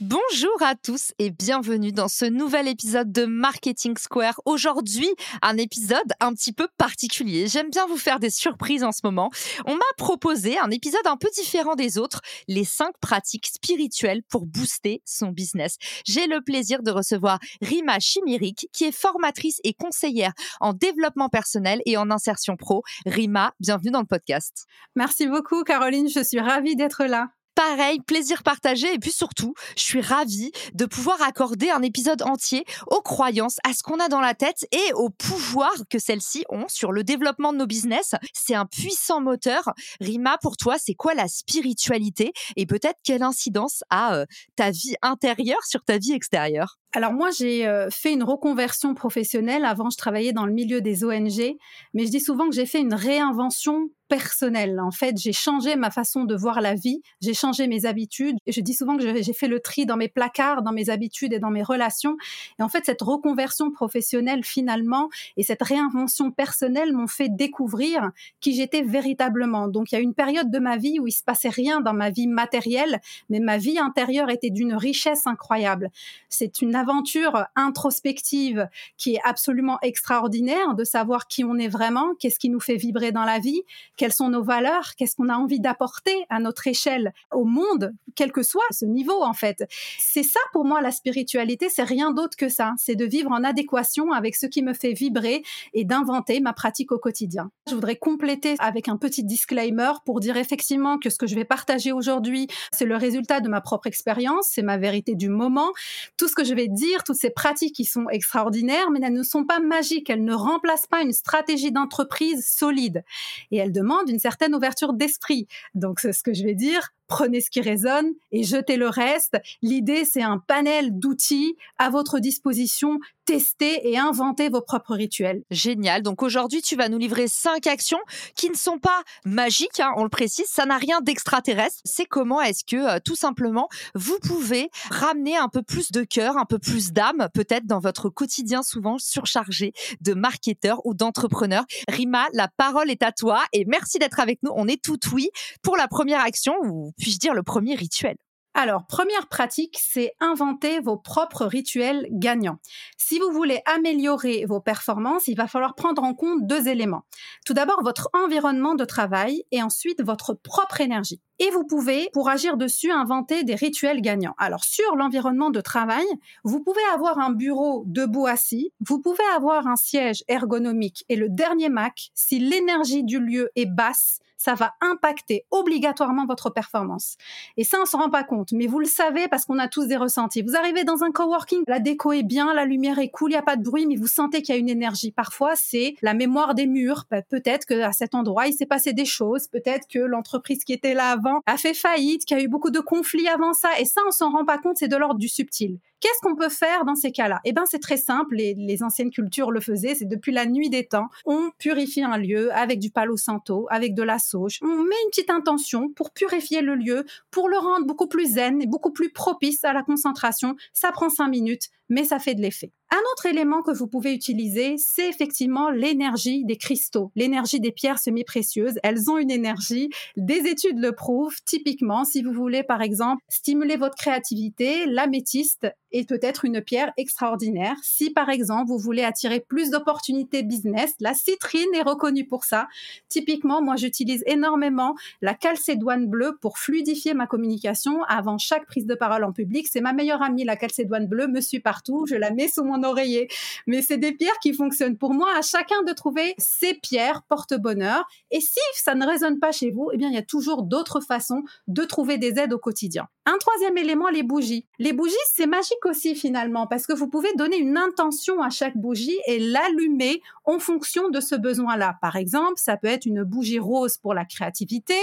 Bonjour à tous et bienvenue dans ce nouvel épisode de Marketing Square. Aujourd'hui, un épisode un petit peu particulier. J'aime bien vous faire des surprises en ce moment. On m'a proposé un épisode un peu différent des autres, les 5 pratiques spirituelles pour booster son business. J'ai le plaisir de recevoir Rima Chimirik, qui est formatrice et conseillère en développement personnel et en insertion pro. Rima, bienvenue dans le podcast. Merci beaucoup Caroline, je suis ravie d'être là pareil, plaisir partagé. Et puis surtout, je suis ravie de pouvoir accorder un épisode entier aux croyances, à ce qu'on a dans la tête et au pouvoir que celles-ci ont sur le développement de nos business. C'est un puissant moteur. Rima, pour toi, c'est quoi la spiritualité et peut-être quelle incidence a euh, ta vie intérieure sur ta vie extérieure? Alors moi, j'ai euh, fait une reconversion professionnelle. Avant, je travaillais dans le milieu des ONG, mais je dis souvent que j'ai fait une réinvention personnelle. En fait, j'ai changé ma façon de voir la vie, j'ai changé mes habitudes. Je dis souvent que j'ai fait le tri dans mes placards, dans mes habitudes et dans mes relations. Et en fait, cette reconversion professionnelle, finalement, et cette réinvention personnelle m'ont fait découvrir qui j'étais véritablement. Donc, il y a une période de ma vie où il se passait rien dans ma vie matérielle, mais ma vie intérieure était d'une richesse incroyable. C'est une aventure introspective qui est absolument extraordinaire de savoir qui on est vraiment, qu'est-ce qui nous fait vibrer dans la vie, quelles sont nos valeurs, qu'est-ce qu'on a envie d'apporter à notre échelle au monde, quel que soit ce niveau en fait. C'est ça pour moi la spiritualité, c'est rien d'autre que ça, c'est de vivre en adéquation avec ce qui me fait vibrer et d'inventer ma pratique au quotidien. Je voudrais compléter avec un petit disclaimer pour dire effectivement que ce que je vais partager aujourd'hui, c'est le résultat de ma propre expérience, c'est ma vérité du moment. Tout ce que je vais dire, toutes ces pratiques qui sont extraordinaires, mais elles ne sont pas magiques, elles ne remplacent pas une stratégie d'entreprise solide. Et elles demandent une certaine ouverture d'esprit. Donc, c'est ce que je vais dire prenez ce qui résonne et jetez le reste. L'idée, c'est un panel d'outils à votre disposition. Testez et inventez vos propres rituels. Génial. Donc aujourd'hui, tu vas nous livrer cinq actions qui ne sont pas magiques, hein, on le précise, ça n'a rien d'extraterrestre. C'est comment est-ce que, euh, tout simplement, vous pouvez ramener un peu plus de cœur, un peu plus d'âme, peut-être dans votre quotidien souvent surchargé de marketeurs ou d'entrepreneurs. Rima, la parole est à toi et merci d'être avec nous. On est tout oui pour la première action ou puis-je dire le premier rituel alors, première pratique, c'est inventer vos propres rituels gagnants. Si vous voulez améliorer vos performances, il va falloir prendre en compte deux éléments. Tout d'abord, votre environnement de travail et ensuite votre propre énergie. Et vous pouvez, pour agir dessus, inventer des rituels gagnants. Alors, sur l'environnement de travail, vous pouvez avoir un bureau debout assis, vous pouvez avoir un siège ergonomique et le dernier Mac, si l'énergie du lieu est basse, ça va impacter obligatoirement votre performance. Et ça, on se rend pas compte, mais vous le savez parce qu'on a tous des ressentis. Vous arrivez dans un coworking, la déco est bien, la lumière est cool, il n'y a pas de bruit, mais vous sentez qu'il y a une énergie. Parfois, c'est la mémoire des murs. Peut-être que à cet endroit, il s'est passé des choses. Peut-être que l'entreprise qui était là avant a fait faillite, qu'il y a eu beaucoup de conflits avant ça. Et ça, on s'en rend pas compte, c'est de l'ordre du subtil. Qu'est-ce qu'on peut faire dans ces cas-là? Eh ben, c'est très simple. Les, les anciennes cultures le faisaient. C'est depuis la nuit des temps. On purifie un lieu avec du palo santo, avec de la sauge. On met une petite intention pour purifier le lieu, pour le rendre beaucoup plus zen et beaucoup plus propice à la concentration. Ça prend cinq minutes, mais ça fait de l'effet. Un autre élément que vous pouvez utiliser, c'est effectivement l'énergie des cristaux, l'énergie des pierres semi-précieuses. Elles ont une énergie, des études le prouvent. Typiquement, si vous voulez par exemple stimuler votre créativité, l'améthyste est peut-être une pierre extraordinaire. Si par exemple vous voulez attirer plus d'opportunités business, la citrine est reconnue pour ça. Typiquement, moi j'utilise énormément la calcédoine bleue pour fluidifier ma communication avant chaque prise de parole en public. C'est ma meilleure amie, la calcédoine bleue, me suit partout, je la mets sous mon oreiller. Mais c'est des pierres qui fonctionnent pour moi. À chacun de trouver ses pierres porte-bonheur. Et si ça ne résonne pas chez vous, eh bien il y a toujours d'autres façons de trouver des aides au quotidien. Un troisième élément, les bougies. Les bougies, c'est magique aussi finalement parce que vous pouvez donner une intention à chaque bougie et l'allumer en fonction de ce besoin-là. Par exemple, ça peut être une bougie rose pour la créativité,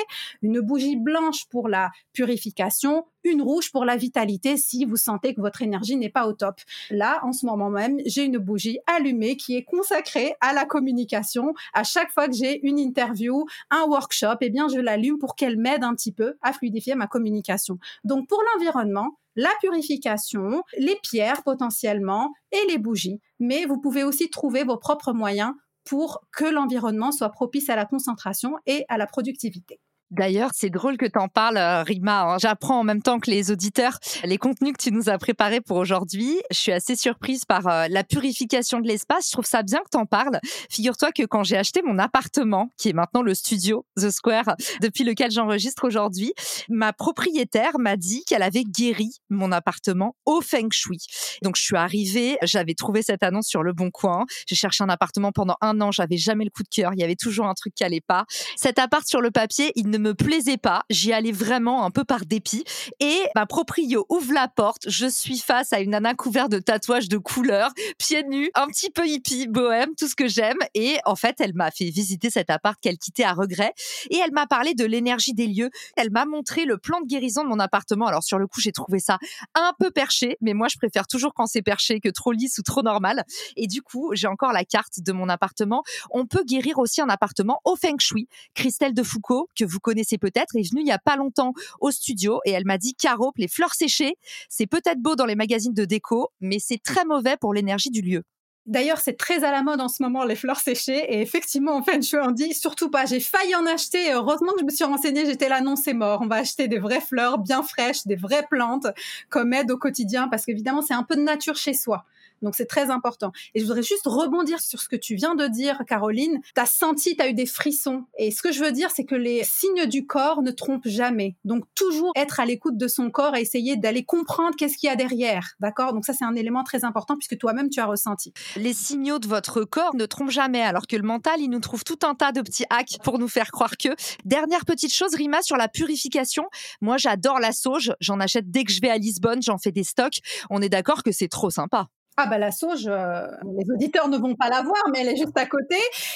une bougie blanche pour la purification, une rouge pour la vitalité si vous sentez que votre énergie n'est pas au top. Là, en ce moment même, j'ai une bougie allumée qui est consacrée à la communication. À chaque fois que j'ai une interview, un workshop, eh bien, je l'allume pour qu'elle m'aide un petit peu à fluidifier ma communication. Donc, pour l'environnement, la purification, les pierres potentiellement et les bougies. Mais vous pouvez aussi trouver vos propres moyens pour que l'environnement soit propice à la concentration et à la productivité. D'ailleurs, c'est drôle que tu en parles, euh, Rima. Hein. J'apprends en même temps que les auditeurs les contenus que tu nous as préparés pour aujourd'hui. Je suis assez surprise par euh, la purification de l'espace. Je trouve ça bien que tu en parles. Figure-toi que quand j'ai acheté mon appartement, qui est maintenant le studio The Square, depuis lequel j'enregistre aujourd'hui, ma propriétaire m'a dit qu'elle avait guéri mon appartement au feng shui. Donc, je suis arrivée, j'avais trouvé cette annonce sur le bon coin. J'ai cherché un appartement pendant un an, j'avais jamais le coup de cœur. Il y avait toujours un truc qui allait pas. Cet appart sur le papier, il ne me plaisait pas. J'y allais vraiment un peu par dépit. Et ma proprio ouvre la porte. Je suis face à une nana couverte de tatouages de couleurs, pieds nus, un petit peu hippie, bohème, tout ce que j'aime. Et en fait, elle m'a fait visiter cet appart qu'elle quittait à regret. Et elle m'a parlé de l'énergie des lieux. Elle m'a montré le plan de guérison de mon appartement. Alors sur le coup, j'ai trouvé ça un peu perché, mais moi, je préfère toujours quand c'est perché que trop lisse ou trop normal. Et du coup, j'ai encore la carte de mon appartement. On peut guérir aussi un appartement au feng shui. Christelle de Foucault, que vous connaissez peut-être, est venue il y a pas longtemps au studio et elle m'a dit Caro, les fleurs séchées, c'est peut-être beau dans les magazines de déco, mais c'est très mauvais pour l'énergie du lieu. D'ailleurs, c'est très à la mode en ce moment, les fleurs séchées. Et effectivement, en fait, je en dis surtout pas. J'ai failli en acheter. Heureusement que je me suis renseignée. J'étais là, non, c'est mort. On va acheter des vraies fleurs bien fraîches, des vraies plantes comme aide au quotidien parce qu'évidemment, c'est un peu de nature chez soi. Donc c'est très important. Et je voudrais juste rebondir sur ce que tu viens de dire, Caroline. Tu as senti, tu as eu des frissons. Et ce que je veux dire, c'est que les signes du corps ne trompent jamais. Donc toujours être à l'écoute de son corps et essayer d'aller comprendre qu'est-ce qu'il y a derrière. D'accord? Donc ça, c'est un élément très important puisque toi-même, tu as ressenti. Les signaux de votre corps ne trompent jamais, alors que le mental, il nous trouve tout un tas de petits hacks pour nous faire croire que. Dernière petite chose, Rima, sur la purification. Moi, j'adore la sauge. J'en achète dès que je vais à Lisbonne. J'en fais des stocks. On est d'accord que c'est trop sympa. Ah bah la sauge, euh, les auditeurs ne vont pas la voir, mais elle est juste à côté.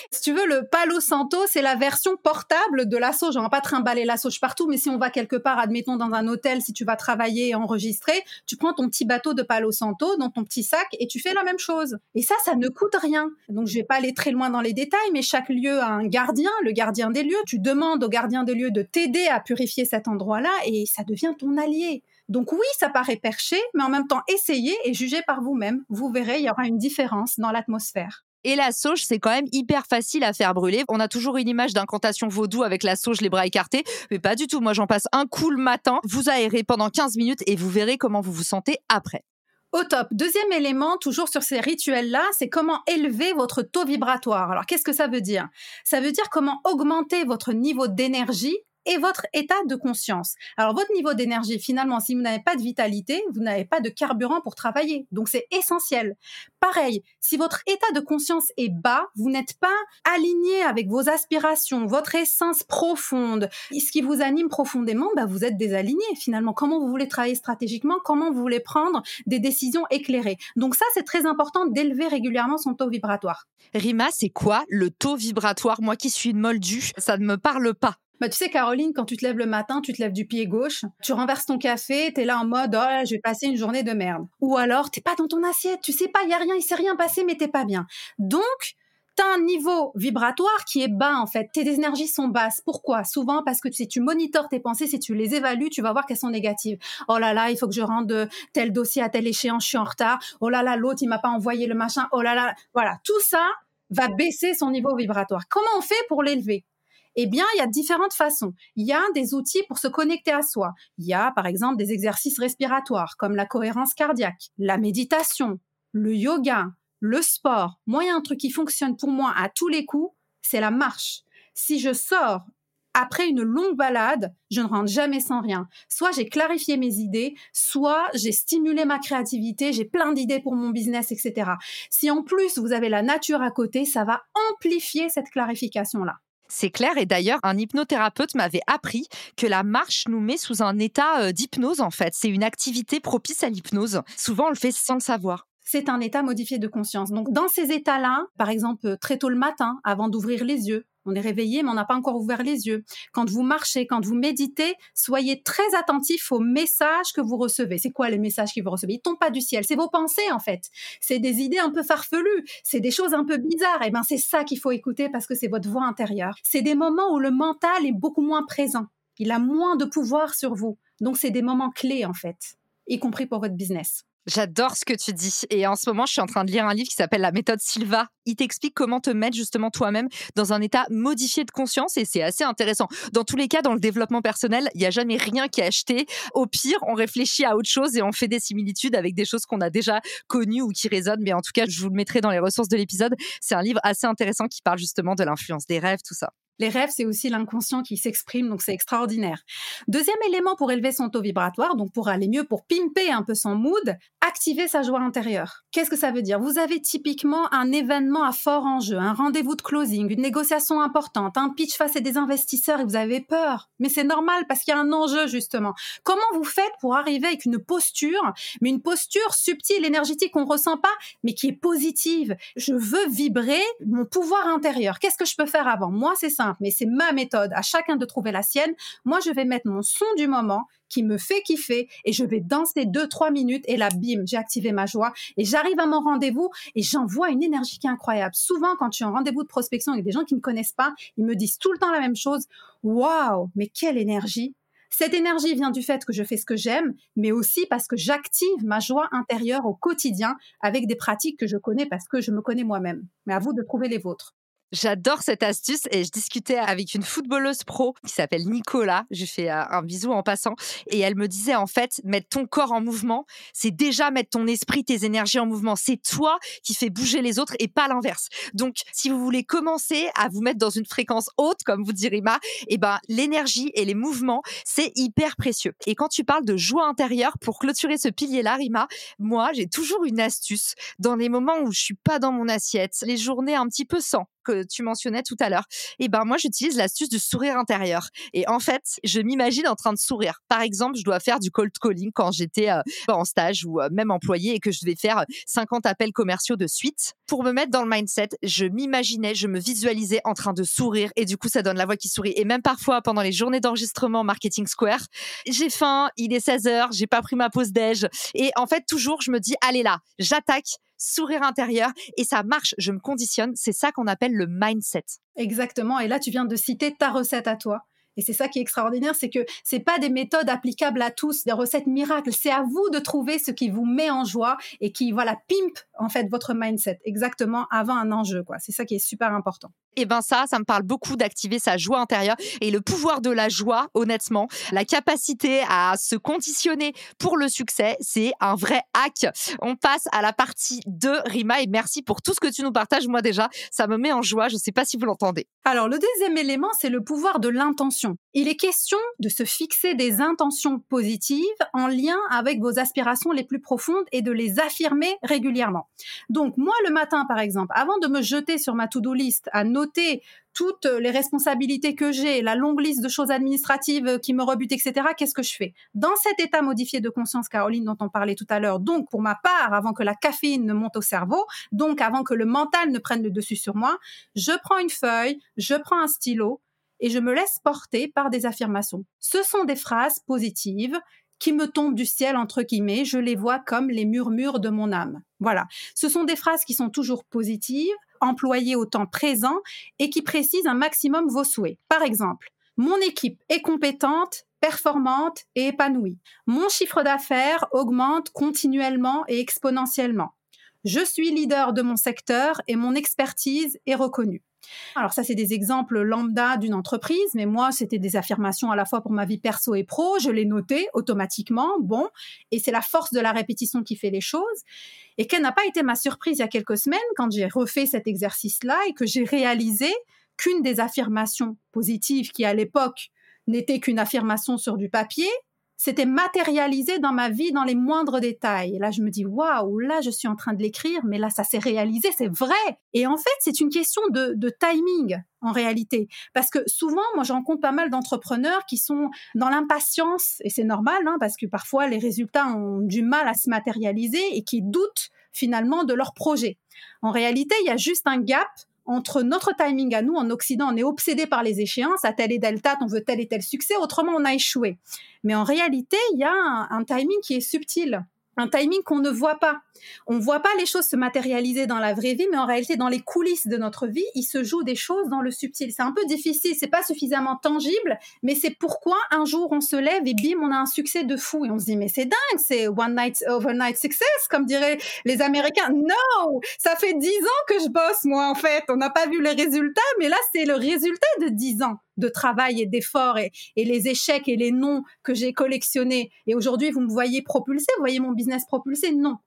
Si tu veux, le Palo Santo, c'est la version portable de la sauge. On va pas trimballer la sauge partout, mais si on va quelque part, admettons dans un hôtel, si tu vas travailler et enregistrer, tu prends ton petit bateau de Palo Santo dans ton petit sac et tu fais la même chose. Et ça, ça ne coûte rien. Donc je vais pas aller très loin dans les détails, mais chaque lieu a un gardien, le gardien des lieux. Tu demandes au gardien des lieux de t'aider à purifier cet endroit-là et ça devient ton allié. Donc oui, ça paraît perché, mais en même temps, essayez et jugez par vous-même. Vous verrez, il y aura une différence dans l'atmosphère. Et la sauge, c'est quand même hyper facile à faire brûler. On a toujours une image d'incantation vaudou avec la sauge, les bras écartés, mais pas du tout. Moi, j'en passe un coup le matin, vous aérez pendant 15 minutes et vous verrez comment vous vous sentez après. Au top. Deuxième élément, toujours sur ces rituels-là, c'est comment élever votre taux vibratoire. Alors, qu'est-ce que ça veut dire? Ça veut dire comment augmenter votre niveau d'énergie et votre état de conscience. Alors votre niveau d'énergie, finalement, si vous n'avez pas de vitalité, vous n'avez pas de carburant pour travailler. Donc c'est essentiel. Pareil, si votre état de conscience est bas, vous n'êtes pas aligné avec vos aspirations, votre essence profonde, ce qui vous anime profondément, bah, vous êtes désaligné finalement. Comment vous voulez travailler stratégiquement? Comment vous voulez prendre des décisions éclairées? Donc ça, c'est très important d'élever régulièrement son taux vibratoire. Rima, c'est quoi le taux vibratoire? Moi qui suis une moldue, ça ne me parle pas. Bah, tu sais, Caroline, quand tu te lèves le matin, tu te lèves du pied gauche, tu renverses ton café, tu es là en mode, oh, je vais passer une journée de merde. Ou alors, t'es pas dans ton assiette, tu sais pas, il y a rien, il s'est rien passé, mais t'es pas bien. Donc, tu as un niveau vibratoire qui est bas en fait. Tes énergies sont basses. Pourquoi? Souvent parce que si tu monitores tes pensées, si tu les évalues, tu vas voir qu'elles sont négatives. Oh là là, il faut que je rende tel dossier à telle échéance, je suis en retard. Oh là là, l'autre il m'a pas envoyé le machin. Oh là là, voilà, tout ça va baisser son niveau vibratoire. Comment on fait pour l'élever? Eh bien, il y a différentes façons. Il y a des outils pour se connecter à soi. Il y a, par exemple, des exercices respiratoires comme la cohérence cardiaque, la méditation, le yoga, le sport. Moi, il y a un truc qui fonctionne pour moi à tous les coups, c'est la marche. Si je sors après une longue balade, je ne rentre jamais sans rien. Soit j'ai clarifié mes idées, soit j'ai stimulé ma créativité, j'ai plein d'idées pour mon business, etc. Si en plus vous avez la nature à côté, ça va amplifier cette clarification-là. C'est clair. Et d'ailleurs, un hypnothérapeute m'avait appris que la marche nous met sous un état euh, d'hypnose, en fait. C'est une activité propice à l'hypnose. Souvent, on le fait sans le savoir c'est un état modifié de conscience. Donc, dans ces états-là, par exemple, très tôt le matin, avant d'ouvrir les yeux, on est réveillé, mais on n'a pas encore ouvert les yeux. Quand vous marchez, quand vous méditez, soyez très attentifs aux messages que vous recevez. C'est quoi les messages que vous recevez? Ils tombent pas du ciel. C'est vos pensées, en fait. C'est des idées un peu farfelues. C'est des choses un peu bizarres. Et eh ben, c'est ça qu'il faut écouter parce que c'est votre voix intérieure. C'est des moments où le mental est beaucoup moins présent. Il a moins de pouvoir sur vous. Donc, c'est des moments clés, en fait, y compris pour votre business. J'adore ce que tu dis. Et en ce moment, je suis en train de lire un livre qui s'appelle La méthode Silva. Il t'explique comment te mettre justement toi-même dans un état modifié de conscience et c'est assez intéressant. Dans tous les cas, dans le développement personnel, il n'y a jamais rien qui est acheté. Au pire, on réfléchit à autre chose et on fait des similitudes avec des choses qu'on a déjà connues ou qui résonnent. Mais en tout cas, je vous le mettrai dans les ressources de l'épisode. C'est un livre assez intéressant qui parle justement de l'influence des rêves, tout ça. Les rêves, c'est aussi l'inconscient qui s'exprime, donc c'est extraordinaire. Deuxième élément pour élever son taux vibratoire, donc pour aller mieux, pour pimper un peu son mood, activer sa joie intérieure. Qu'est-ce que ça veut dire? Vous avez typiquement un événement à fort enjeu, un rendez-vous de closing, une négociation importante, un pitch face à des investisseurs et vous avez peur. Mais c'est normal parce qu'il y a un enjeu justement. Comment vous faites pour arriver avec une posture, mais une posture subtile, énergétique qu'on ressent pas, mais qui est positive? Je veux vibrer mon pouvoir intérieur. Qu'est-ce que je peux faire avant? Moi, c'est mais c'est ma méthode, à chacun de trouver la sienne. Moi, je vais mettre mon son du moment qui me fait kiffer et je vais danser deux, trois minutes et là, bim, j'ai activé ma joie et j'arrive à mon rendez-vous et j'envoie une énergie qui est incroyable. Souvent, quand je suis en rendez-vous de prospection avec des gens qui ne me connaissent pas, ils me disent tout le temps la même chose. Waouh, mais quelle énergie! Cette énergie vient du fait que je fais ce que j'aime, mais aussi parce que j'active ma joie intérieure au quotidien avec des pratiques que je connais parce que je me connais moi-même. Mais à vous de trouver les vôtres. J'adore cette astuce et je discutais avec une footballeuse pro qui s'appelle Nicolas. Je fais euh, un bisou en passant et elle me disait en fait mettre ton corps en mouvement, c'est déjà mettre ton esprit, tes énergies en mouvement. C'est toi qui fais bouger les autres et pas l'inverse. Donc si vous voulez commencer à vous mettre dans une fréquence haute, comme vous dit Rima, eh ben l'énergie et les mouvements c'est hyper précieux. Et quand tu parles de joie intérieure pour clôturer ce pilier-là, Rima, moi j'ai toujours une astuce dans les moments où je suis pas dans mon assiette, les journées un petit peu sans que tu mentionnais tout à l'heure. Et ben moi j'utilise l'astuce du sourire intérieur. Et en fait, je m'imagine en train de sourire. Par exemple, je dois faire du cold calling quand j'étais euh, en stage ou euh, même employé et que je devais faire 50 appels commerciaux de suite. Pour me mettre dans le mindset, je m'imaginais, je me visualisais en train de sourire et du coup ça donne la voix qui sourit. Et même parfois pendant les journées d'enregistrement Marketing Square, j'ai faim, il est 16 heures, j'ai pas pris ma pause déj et en fait toujours je me dis allez là, j'attaque sourire intérieur et ça marche. Je me conditionne. C'est ça qu'on appelle le mindset. Exactement. Et là, tu viens de citer ta recette à toi. Et c'est ça qui est extraordinaire, c'est que c'est pas des méthodes applicables à tous, des recettes miracles. C'est à vous de trouver ce qui vous met en joie et qui, voilà, pimpe en fait votre mindset exactement avant un enjeu. C'est ça qui est super important. Et eh ben ça, ça me parle beaucoup d'activer sa joie intérieure et le pouvoir de la joie, honnêtement, la capacité à se conditionner pour le succès, c'est un vrai hack. On passe à la partie 2, Rima, et merci pour tout ce que tu nous partages. Moi déjà, ça me met en joie. Je sais pas si vous l'entendez. Alors le deuxième élément, c'est le pouvoir de l'intention. Il est question de se fixer des intentions positives en lien avec vos aspirations les plus profondes et de les affirmer régulièrement. Donc moi le matin par exemple, avant de me jeter sur ma to-do list à toutes les responsabilités que j'ai, la longue liste de choses administratives qui me rebutent, etc., qu'est-ce que je fais? Dans cet état modifié de conscience, Caroline, dont on parlait tout à l'heure, donc pour ma part, avant que la caféine ne monte au cerveau, donc avant que le mental ne prenne le dessus sur moi, je prends une feuille, je prends un stylo et je me laisse porter par des affirmations. Ce sont des phrases positives qui me tombent du ciel, entre guillemets, je les vois comme les murmures de mon âme. Voilà. Ce sont des phrases qui sont toujours positives, employées au temps présent et qui précisent un maximum vos souhaits. Par exemple, mon équipe est compétente, performante et épanouie. Mon chiffre d'affaires augmente continuellement et exponentiellement. Je suis leader de mon secteur et mon expertise est reconnue. Alors ça, c'est des exemples lambda d'une entreprise, mais moi, c'était des affirmations à la fois pour ma vie perso et pro. Je les notais automatiquement. Bon, et c'est la force de la répétition qui fait les choses. Et quelle n'a pas été ma surprise il y a quelques semaines quand j'ai refait cet exercice-là et que j'ai réalisé qu'une des affirmations positives qui à l'époque n'était qu'une affirmation sur du papier, c'était matérialisé dans ma vie dans les moindres détails. Et là, je me dis, waouh, là, je suis en train de l'écrire, mais là, ça s'est réalisé, c'est vrai. Et en fait, c'est une question de, timing, en réalité. Parce que souvent, moi, j'en compte pas mal d'entrepreneurs qui sont dans l'impatience, et c'est normal, hein, parce que parfois, les résultats ont du mal à se matérialiser et qui doutent finalement de leur projet. En réalité, il y a juste un gap entre notre timing à nous, en Occident, on est obsédé par les échéances, à telle et telle date, on veut tel et tel succès, autrement on a échoué. Mais en réalité, il y a un timing qui est subtil un timing qu'on ne voit pas. On ne voit pas les choses se matérialiser dans la vraie vie, mais en réalité, dans les coulisses de notre vie, il se joue des choses dans le subtil. C'est un peu difficile, c'est pas suffisamment tangible, mais c'est pourquoi un jour on se lève et bim, on a un succès de fou et on se dit mais c'est dingue, c'est one night overnight success, comme diraient les Américains. Non, ça fait dix ans que je bosse moi en fait. On n'a pas vu les résultats, mais là c'est le résultat de dix ans de travail et d'effort et, les échecs et les noms que j'ai collectionnés. Et aujourd'hui, vous me voyez propulser, vous voyez mon business propulser Non.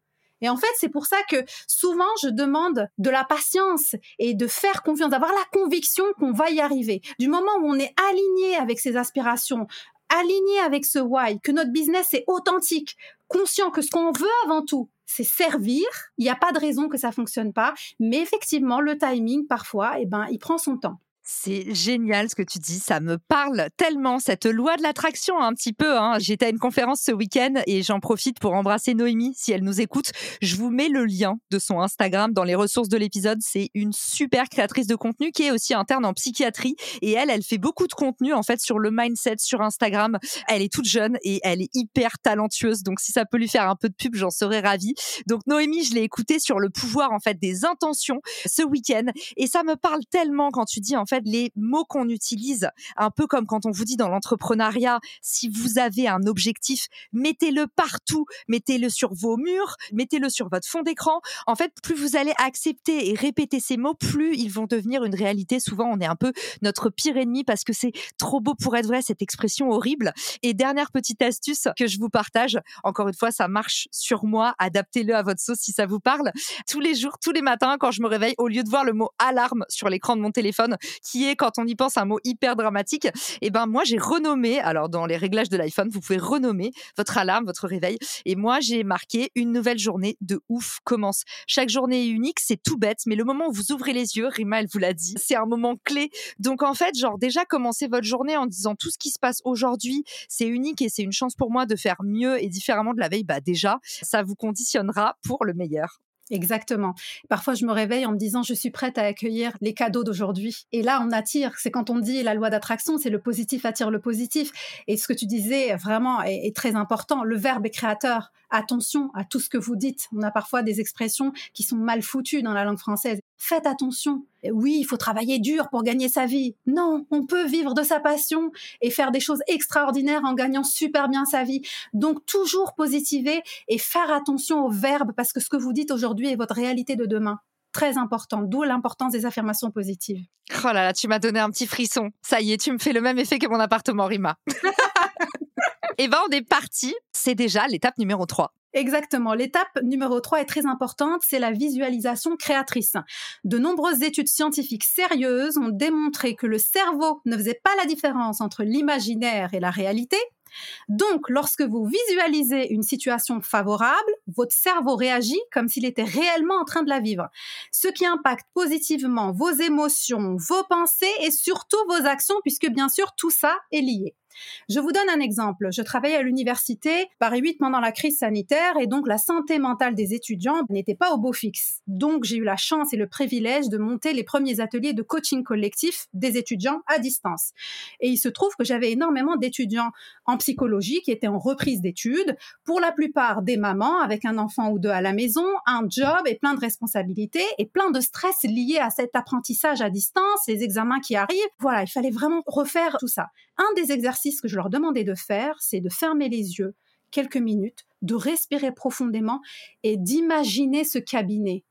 Et en fait, c'est pour ça que souvent, je demande de la patience et de faire confiance, d'avoir la conviction qu'on va y arriver. Du moment où on est aligné avec ses aspirations, aligné avec ce why, que notre business est authentique, conscient que ce qu'on veut avant tout, c'est servir. Il n'y a pas de raison que ça fonctionne pas, mais effectivement, le timing parfois, eh ben, il prend son temps. C'est génial ce que tu dis, ça me parle tellement, cette loi de l'attraction un petit peu. Hein. J'étais à une conférence ce week-end et j'en profite pour embrasser Noémie si elle nous écoute. Je vous mets le lien de son Instagram dans les ressources de l'épisode. C'est une super créatrice de contenu qui est aussi interne en psychiatrie et elle, elle fait beaucoup de contenu en fait sur le mindset sur Instagram. Elle est toute jeune et elle est hyper talentueuse. Donc si ça peut lui faire un peu de pub, j'en serais ravie. Donc Noémie, je l'ai écoutée sur le pouvoir en fait des intentions ce week-end et ça me parle tellement quand tu dis en fait les mots qu'on utilise, un peu comme quand on vous dit dans l'entrepreneuriat, si vous avez un objectif, mettez-le partout, mettez-le sur vos murs, mettez-le sur votre fond d'écran. En fait, plus vous allez accepter et répéter ces mots, plus ils vont devenir une réalité. Souvent, on est un peu notre pire ennemi parce que c'est trop beau pour être vrai, cette expression horrible. Et dernière petite astuce que je vous partage, encore une fois, ça marche sur moi, adaptez-le à votre sauce si ça vous parle. Tous les jours, tous les matins, quand je me réveille, au lieu de voir le mot alarme sur l'écran de mon téléphone, qui est, quand on y pense, un mot hyper dramatique, et eh ben moi j'ai renommé, alors dans les réglages de l'iPhone, vous pouvez renommer votre alarme, votre réveil, et moi j'ai marqué une nouvelle journée de ouf commence. Chaque journée est unique, c'est tout bête, mais le moment où vous ouvrez les yeux, Rima elle vous l'a dit, c'est un moment clé. Donc en fait, genre déjà commencer votre journée en disant tout ce qui se passe aujourd'hui, c'est unique et c'est une chance pour moi de faire mieux et différemment de la veille, bah déjà, ça vous conditionnera pour le meilleur. Exactement. Parfois, je me réveille en me disant, je suis prête à accueillir les cadeaux d'aujourd'hui. Et là, on attire. C'est quand on dit la loi d'attraction, c'est le positif attire le positif. Et ce que tu disais vraiment est, très important. Le verbe est créateur. Attention à tout ce que vous dites. On a parfois des expressions qui sont mal foutues dans la langue française. Faites attention. Oui, il faut travailler dur pour gagner sa vie. Non, on peut vivre de sa passion et faire des choses extraordinaires en gagnant super bien sa vie. Donc toujours positiver et faire attention aux verbes parce que ce que vous dites aujourd'hui est votre réalité de demain très important, d'où l'importance des affirmations positives. Oh là là, tu m'as donné un petit frisson. Ça y est, tu me fais le même effet que mon appartement, Rima. Eh ben, on est parti. C'est déjà l'étape numéro 3. Exactement. L'étape numéro 3 est très importante, c'est la visualisation créatrice. De nombreuses études scientifiques sérieuses ont démontré que le cerveau ne faisait pas la différence entre l'imaginaire et la réalité. Donc, lorsque vous visualisez une situation favorable, votre cerveau réagit comme s'il était réellement en train de la vivre, ce qui impacte positivement vos émotions, vos pensées et surtout vos actions, puisque bien sûr, tout ça est lié. Je vous donne un exemple. Je travaillais à l'université Paris 8 pendant la crise sanitaire et donc la santé mentale des étudiants n'était pas au beau fixe. Donc j'ai eu la chance et le privilège de monter les premiers ateliers de coaching collectif des étudiants à distance. Et il se trouve que j'avais énormément d'étudiants en psychologie qui étaient en reprise d'études, pour la plupart des mamans avec un enfant ou deux à la maison, un job et plein de responsabilités et plein de stress liés à cet apprentissage à distance, les examens qui arrivent. Voilà, il fallait vraiment refaire tout ça. Un des exercices que je leur demandais de faire, c'est de fermer les yeux quelques minutes, de respirer profondément et d'imaginer ce cabinet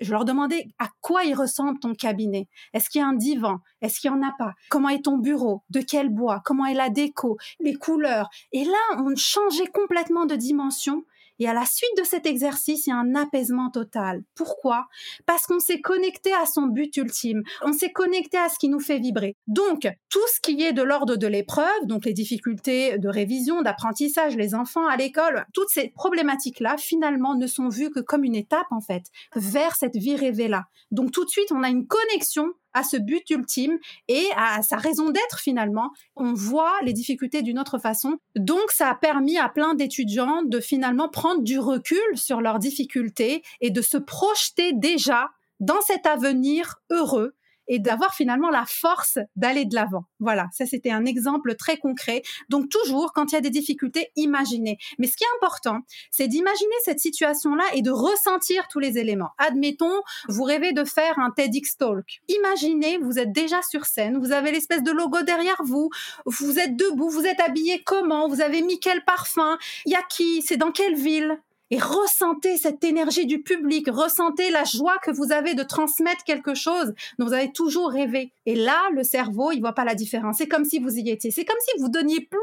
Je leur demandais à quoi il ressemble ton cabinet? Est-ce qu'il y a un divan? Est-ce qu'il y en a pas? Comment est ton bureau? De quel bois? Comment est la déco? Les couleurs? Et là, on changeait complètement de dimension et à la suite de cet exercice, il y a un apaisement total. Pourquoi? Parce qu'on s'est connecté à son but ultime. On s'est connecté à ce qui nous fait vibrer. Donc, tout ce qui est de l'ordre de l'épreuve, donc les difficultés de révision, d'apprentissage, les enfants à l'école, toutes ces problématiques-là, finalement, ne sont vues que comme une étape, en fait, vers cette vie rêvée-là. Donc, tout de suite, on a une connexion à ce but ultime et à sa raison d'être finalement. On voit les difficultés d'une autre façon. Donc ça a permis à plein d'étudiants de finalement prendre du recul sur leurs difficultés et de se projeter déjà dans cet avenir heureux et d'avoir finalement la force d'aller de l'avant. Voilà, ça c'était un exemple très concret. Donc toujours, quand il y a des difficultés, imaginez. Mais ce qui est important, c'est d'imaginer cette situation-là et de ressentir tous les éléments. Admettons, vous rêvez de faire un TEDx Talk. Imaginez, vous êtes déjà sur scène, vous avez l'espèce de logo derrière vous, vous êtes debout, vous êtes habillé comment, vous avez mis quel parfum, il y a qui, c'est dans quelle ville, et ressentez cette énergie du public, ressentez la joie que vous avez de transmettre quelque chose dont vous avez toujours rêvé. Et là, le cerveau, il voit pas la différence. C'est comme si vous y étiez. C'est comme si vous donniez plus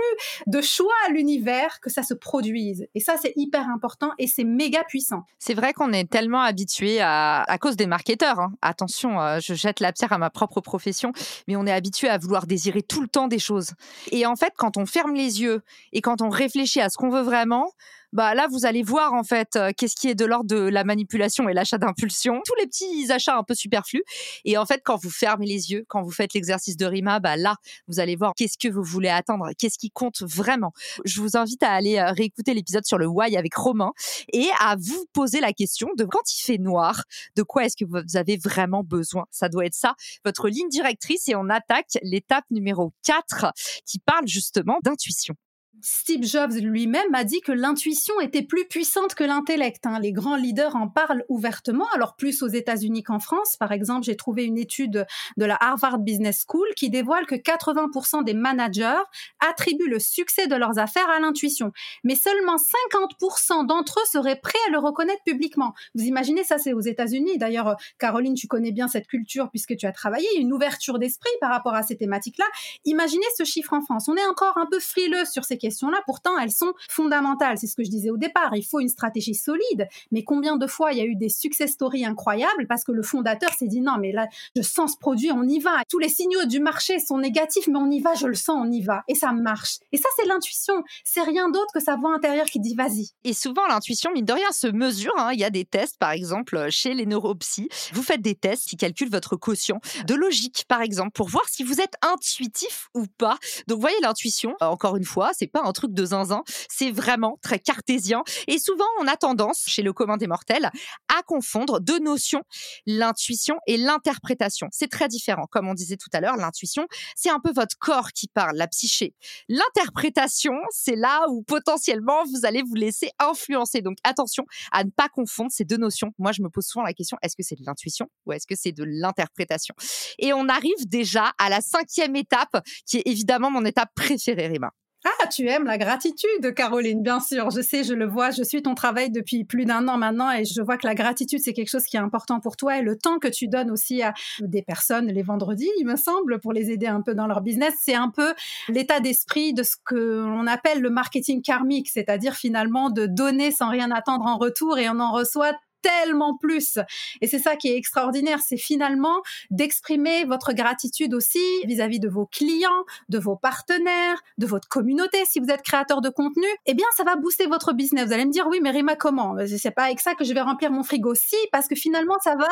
de choix à l'univers que ça se produise. Et ça, c'est hyper important et c'est méga puissant. C'est vrai qu'on est tellement habitué à, à cause des marketeurs. Hein. Attention, euh, je jette la pierre à ma propre profession, mais on est habitué à vouloir désirer tout le temps des choses. Et en fait, quand on ferme les yeux et quand on réfléchit à ce qu'on veut vraiment, bah là vous allez voir en fait euh, qu'est-ce qui est de l'ordre de la manipulation et l'achat d'impulsion, tous les petits achats un peu superflus. Et en fait, quand vous fermez les yeux, quand vous faites l'exercice de Rima, bah là vous allez voir qu'est-ce que vous voulez attendre, qu'est-ce qui compte vraiment. Je vous invite à aller euh, réécouter l'épisode sur le why avec Romain et à vous poser la question de quand il fait noir, de quoi est-ce que vous avez vraiment besoin. Ça doit être ça, votre ligne directrice et on attaque l'étape numéro 4 qui parle justement d'intuition. Steve Jobs lui-même a dit que l'intuition était plus puissante que l'intellect. Hein. Les grands leaders en parlent ouvertement, alors plus aux États-Unis qu'en France. Par exemple, j'ai trouvé une étude de la Harvard Business School qui dévoile que 80% des managers attribuent le succès de leurs affaires à l'intuition. Mais seulement 50% d'entre eux seraient prêts à le reconnaître publiquement. Vous imaginez, ça c'est aux États-Unis. D'ailleurs, Caroline, tu connais bien cette culture puisque tu as travaillé, une ouverture d'esprit par rapport à ces thématiques-là. Imaginez ce chiffre en France. On est encore un peu frileux sur ces questions là pourtant, elles sont fondamentales. C'est ce que je disais au départ. Il faut une stratégie solide. Mais combien de fois il y a eu des success stories incroyables parce que le fondateur s'est dit non, mais là, je sens ce produit, on y va. Tous les signaux du marché sont négatifs, mais on y va, je le sens, on y va. Et ça marche. Et ça, c'est l'intuition. C'est rien d'autre que sa voix intérieure qui dit vas-y. Et souvent, l'intuition, mine de rien, se mesure. Hein. Il y a des tests, par exemple, chez les neuropsy. Vous faites des tests qui calculent votre quotient de logique, par exemple, pour voir si vous êtes intuitif ou pas. Donc, voyez, l'intuition, encore une fois, c'est pas un truc de zinzin, c'est vraiment très cartésien. Et souvent, on a tendance, chez le commun des mortels, à confondre deux notions, l'intuition et l'interprétation. C'est très différent. Comme on disait tout à l'heure, l'intuition, c'est un peu votre corps qui parle, la psyché. L'interprétation, c'est là où potentiellement vous allez vous laisser influencer. Donc attention à ne pas confondre ces deux notions. Moi, je me pose souvent la question, est-ce que c'est de l'intuition ou est-ce que c'est de l'interprétation? Et on arrive déjà à la cinquième étape, qui est évidemment mon étape préférée, Rima. Ah, tu aimes la gratitude, Caroline, bien sûr. Je sais, je le vois, je suis ton travail depuis plus d'un an maintenant et je vois que la gratitude, c'est quelque chose qui est important pour toi et le temps que tu donnes aussi à des personnes les vendredis, il me semble, pour les aider un peu dans leur business, c'est un peu l'état d'esprit de ce que l'on appelle le marketing karmique, c'est-à-dire finalement de donner sans rien attendre en retour et on en reçoit tellement plus. Et c'est ça qui est extraordinaire, c'est finalement d'exprimer votre gratitude aussi vis-à-vis de vos clients, de vos partenaires, de votre communauté. Si vous êtes créateur de contenu, eh bien, ça va booster votre business. Vous allez me dire, oui, mais Rima, comment? C'est pas avec ça que je vais remplir mon frigo. Si, parce que finalement, ça va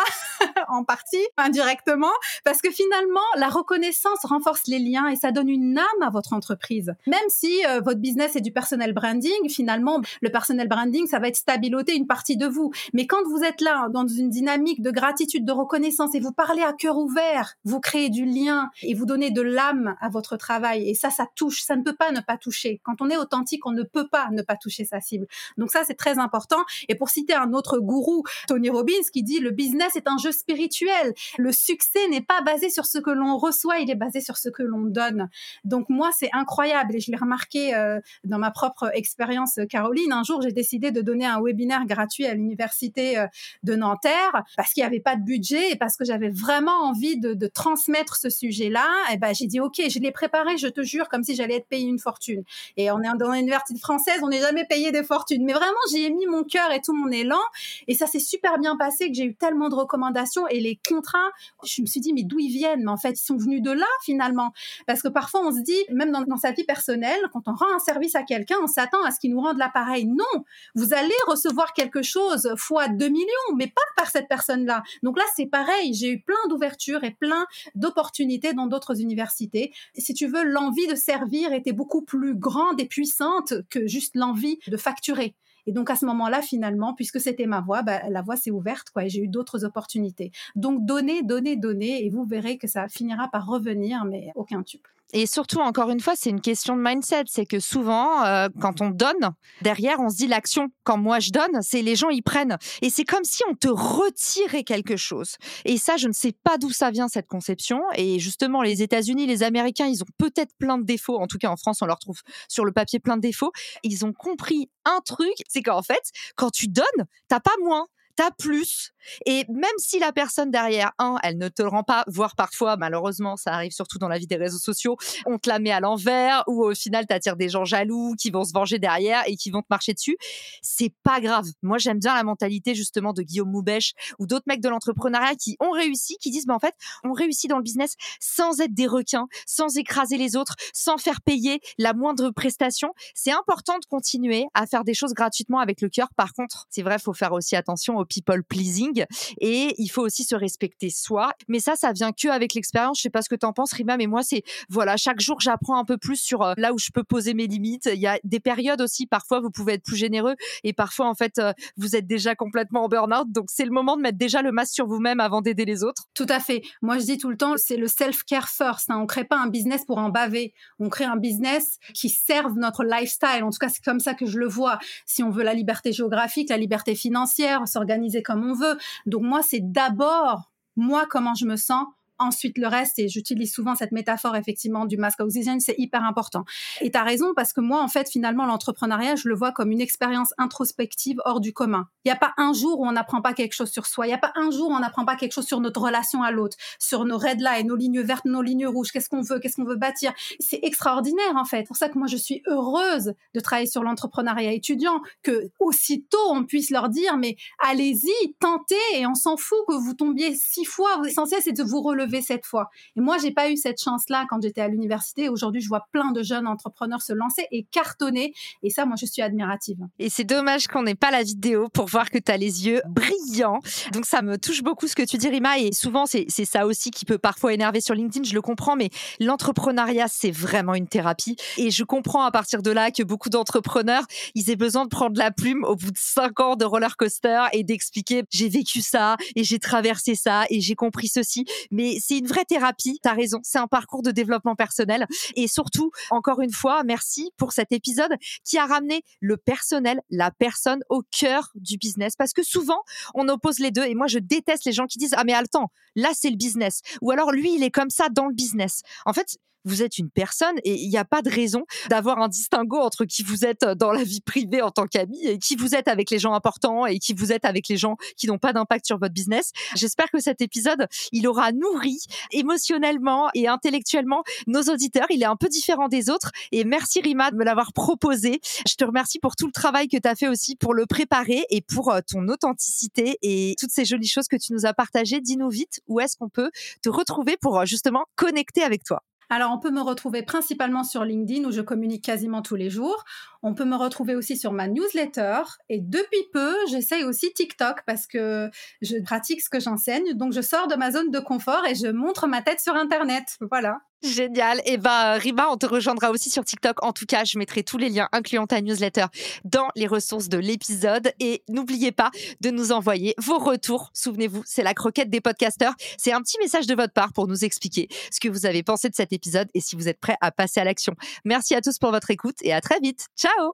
en partie, indirectement, parce que finalement, la reconnaissance renforce les liens et ça donne une âme à votre entreprise. Même si euh, votre business est du personnel branding, finalement, le personnel branding, ça va être stabiloter une partie de vous. Mais quand vous êtes là dans une dynamique de gratitude, de reconnaissance et vous parlez à cœur ouvert, vous créez du lien et vous donnez de l'âme à votre travail. Et ça, ça touche. Ça ne peut pas ne pas toucher. Quand on est authentique, on ne peut pas ne pas toucher sa cible. Donc ça, c'est très important. Et pour citer un autre gourou, Tony Robbins, qui dit le business est un jeu spirituel. Le succès n'est pas basé sur ce que l'on reçoit, il est basé sur ce que l'on donne. Donc moi, c'est incroyable et je l'ai remarqué euh, dans ma propre expérience, Caroline. Un jour, j'ai décidé de donner un webinaire gratuit à l'université euh, de Nanterre parce qu'il n'y avait pas de budget et parce que j'avais vraiment envie de, transmettre ce sujet-là. Et ben j'ai dit ok, je l'ai préparé, je te jure, comme si j'allais être payé une fortune. Et on est dans l'université française, on n'est jamais payé des fortunes, mais vraiment j'y ai mis mon cœur et tout mon élan et ça s'est super bien passé que j'ai eu tellement de recommandations et les contrats, je me suis dit mais d'où ils viennent Mais en fait? Ils sont venus de là finalement parce que parfois on se dit même dans, dans sa vie personnelle, quand on rend un service à quelqu'un, on s'attend à ce qu'il nous rende l'appareil. Non, vous allez recevoir quelque chose fois 2 millions, mais pas par cette personne-là. Donc là, c'est pareil. J'ai eu plein d'ouvertures et plein d'opportunités dans d'autres universités. Si tu veux, l'envie de servir était beaucoup plus grande et puissante que juste l'envie de facturer. Et donc à ce moment-là, finalement, puisque c'était ma voie, bah, la voie s'est ouverte, quoi, et j'ai eu d'autres opportunités. Donc donnez, donnez, donnez, et vous verrez que ça finira par revenir, mais aucun tube. Et surtout, encore une fois, c'est une question de mindset. C'est que souvent, euh, quand on donne, derrière, on se dit l'action. Quand moi je donne, c'est les gens y prennent. Et c'est comme si on te retirait quelque chose. Et ça, je ne sais pas d'où ça vient cette conception. Et justement, les États-Unis, les Américains, ils ont peut-être plein de défauts. En tout cas, en France, on leur trouve sur le papier plein de défauts. Ils ont compris un truc, c'est qu'en fait, quand tu donnes, t'as pas moins t'as plus. Et même si la personne derrière, un, elle ne te le rend pas, voire parfois, malheureusement, ça arrive surtout dans la vie des réseaux sociaux, on te la met à l'envers, ou au final, t'attires des gens jaloux qui vont se venger derrière et qui vont te marcher dessus. C'est pas grave. Moi, j'aime bien la mentalité, justement, de Guillaume Moubèche ou d'autres mecs de l'entrepreneuriat qui ont réussi, qui disent, bah, en fait, on réussit dans le business sans être des requins, sans écraser les autres, sans faire payer la moindre prestation. C'est important de continuer à faire des choses gratuitement avec le cœur. Par contre, c'est vrai, faut faire aussi attention people pleasing et il faut aussi se respecter soi. Mais ça, ça vient que avec l'expérience. Je sais pas ce que tu en penses, Rima, mais moi, c'est voilà, chaque jour, j'apprends un peu plus sur euh, là où je peux poser mes limites. Il y a des périodes aussi, parfois, vous pouvez être plus généreux et parfois, en fait, euh, vous êtes déjà complètement en burn-out. Donc, c'est le moment de mettre déjà le masque sur vous-même avant d'aider les autres. Tout à fait. Moi, je dis tout le temps, c'est le self-care first. Hein. On crée pas un business pour en baver. On crée un business qui serve notre lifestyle. En tout cas, c'est comme ça que je le vois. Si on veut la liberté géographique, la liberté financière, s'organiser organiser comme on veut. Donc moi, c'est d'abord moi comment je me sens ensuite le reste, et j'utilise souvent cette métaphore effectivement du masque oxygène, c'est hyper important. Et tu as raison parce que moi, en fait, finalement, l'entrepreneuriat, je le vois comme une expérience introspective hors du commun. Il n'y a pas un jour où on n'apprend pas quelque chose sur soi. Il n'y a pas un jour où on n'apprend pas quelque chose sur notre relation à l'autre, sur nos red lines, nos lignes vertes, nos lignes rouges. Qu'est-ce qu'on veut, qu'est-ce qu'on veut bâtir. C'est extraordinaire en fait. C'est pour ça que moi je suis heureuse de travailler sur l'entrepreneuriat étudiant, que aussitôt on puisse leur dire mais allez-y, tentez et on s'en fout que vous tombiez six fois. L'essentiel c'est de vous relever cette fois. Et moi j'ai pas eu cette chance-là quand j'étais à l'université. Aujourd'hui je vois plein de jeunes entrepreneurs se lancer et cartonner. Et ça moi je suis admirative. Et c'est dommage qu'on n'ait pas la vidéo pour voir que tu as les yeux brillants. Donc ça me touche beaucoup ce que tu dis, Rima. Et souvent, c'est ça aussi qui peut parfois énerver sur LinkedIn, je le comprends, mais l'entrepreneuriat, c'est vraiment une thérapie. Et je comprends à partir de là que beaucoup d'entrepreneurs, ils aient besoin de prendre la plume au bout de cinq ans de roller coaster et d'expliquer j'ai vécu ça et j'ai traversé ça et j'ai compris ceci. Mais c'est une vraie thérapie, tu as raison. C'est un parcours de développement personnel. Et surtout, encore une fois, merci pour cet épisode qui a ramené le personnel, la personne au cœur du business parce que souvent, on oppose les deux. Et moi, je déteste les gens qui disent, ah mais attends, là, c'est le business. Ou alors, lui, il est comme ça dans le business. En fait, vous êtes une personne et il n'y a pas de raison d'avoir un distinguo entre qui vous êtes dans la vie privée en tant qu'ami et qui vous êtes avec les gens importants et qui vous êtes avec les gens qui n'ont pas d'impact sur votre business. J'espère que cet épisode, il aura nourri émotionnellement et intellectuellement nos auditeurs. Il est un peu différent des autres et merci Rima de me l'avoir proposé. Je te remercie pour tout le travail que tu as fait aussi pour le préparer et pour euh, ton authenticité et toutes ces jolies choses que tu nous as partagées. Dis-nous vite où est-ce qu'on peut te retrouver pour euh, justement connecter avec toi. Alors, on peut me retrouver principalement sur LinkedIn où je communique quasiment tous les jours. On peut me retrouver aussi sur ma newsletter. Et depuis peu, j'essaye aussi TikTok parce que je pratique ce que j'enseigne. Donc, je sors de ma zone de confort et je montre ma tête sur Internet. Voilà. Génial. Et eh ben, Rima, on te rejoindra aussi sur TikTok. En tout cas, je mettrai tous les liens incluant ta newsletter dans les ressources de l'épisode. Et n'oubliez pas de nous envoyer vos retours. Souvenez-vous, c'est la croquette des podcasteurs. C'est un petit message de votre part pour nous expliquer ce que vous avez pensé de cet épisode et si vous êtes prêts à passer à l'action. Merci à tous pour votre écoute et à très vite. Ciao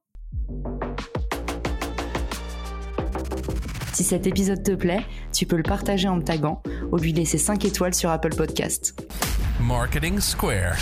Si cet épisode te plaît, tu peux le partager en me taguant ou lui laisser 5 étoiles sur Apple Podcast. Marketing Square.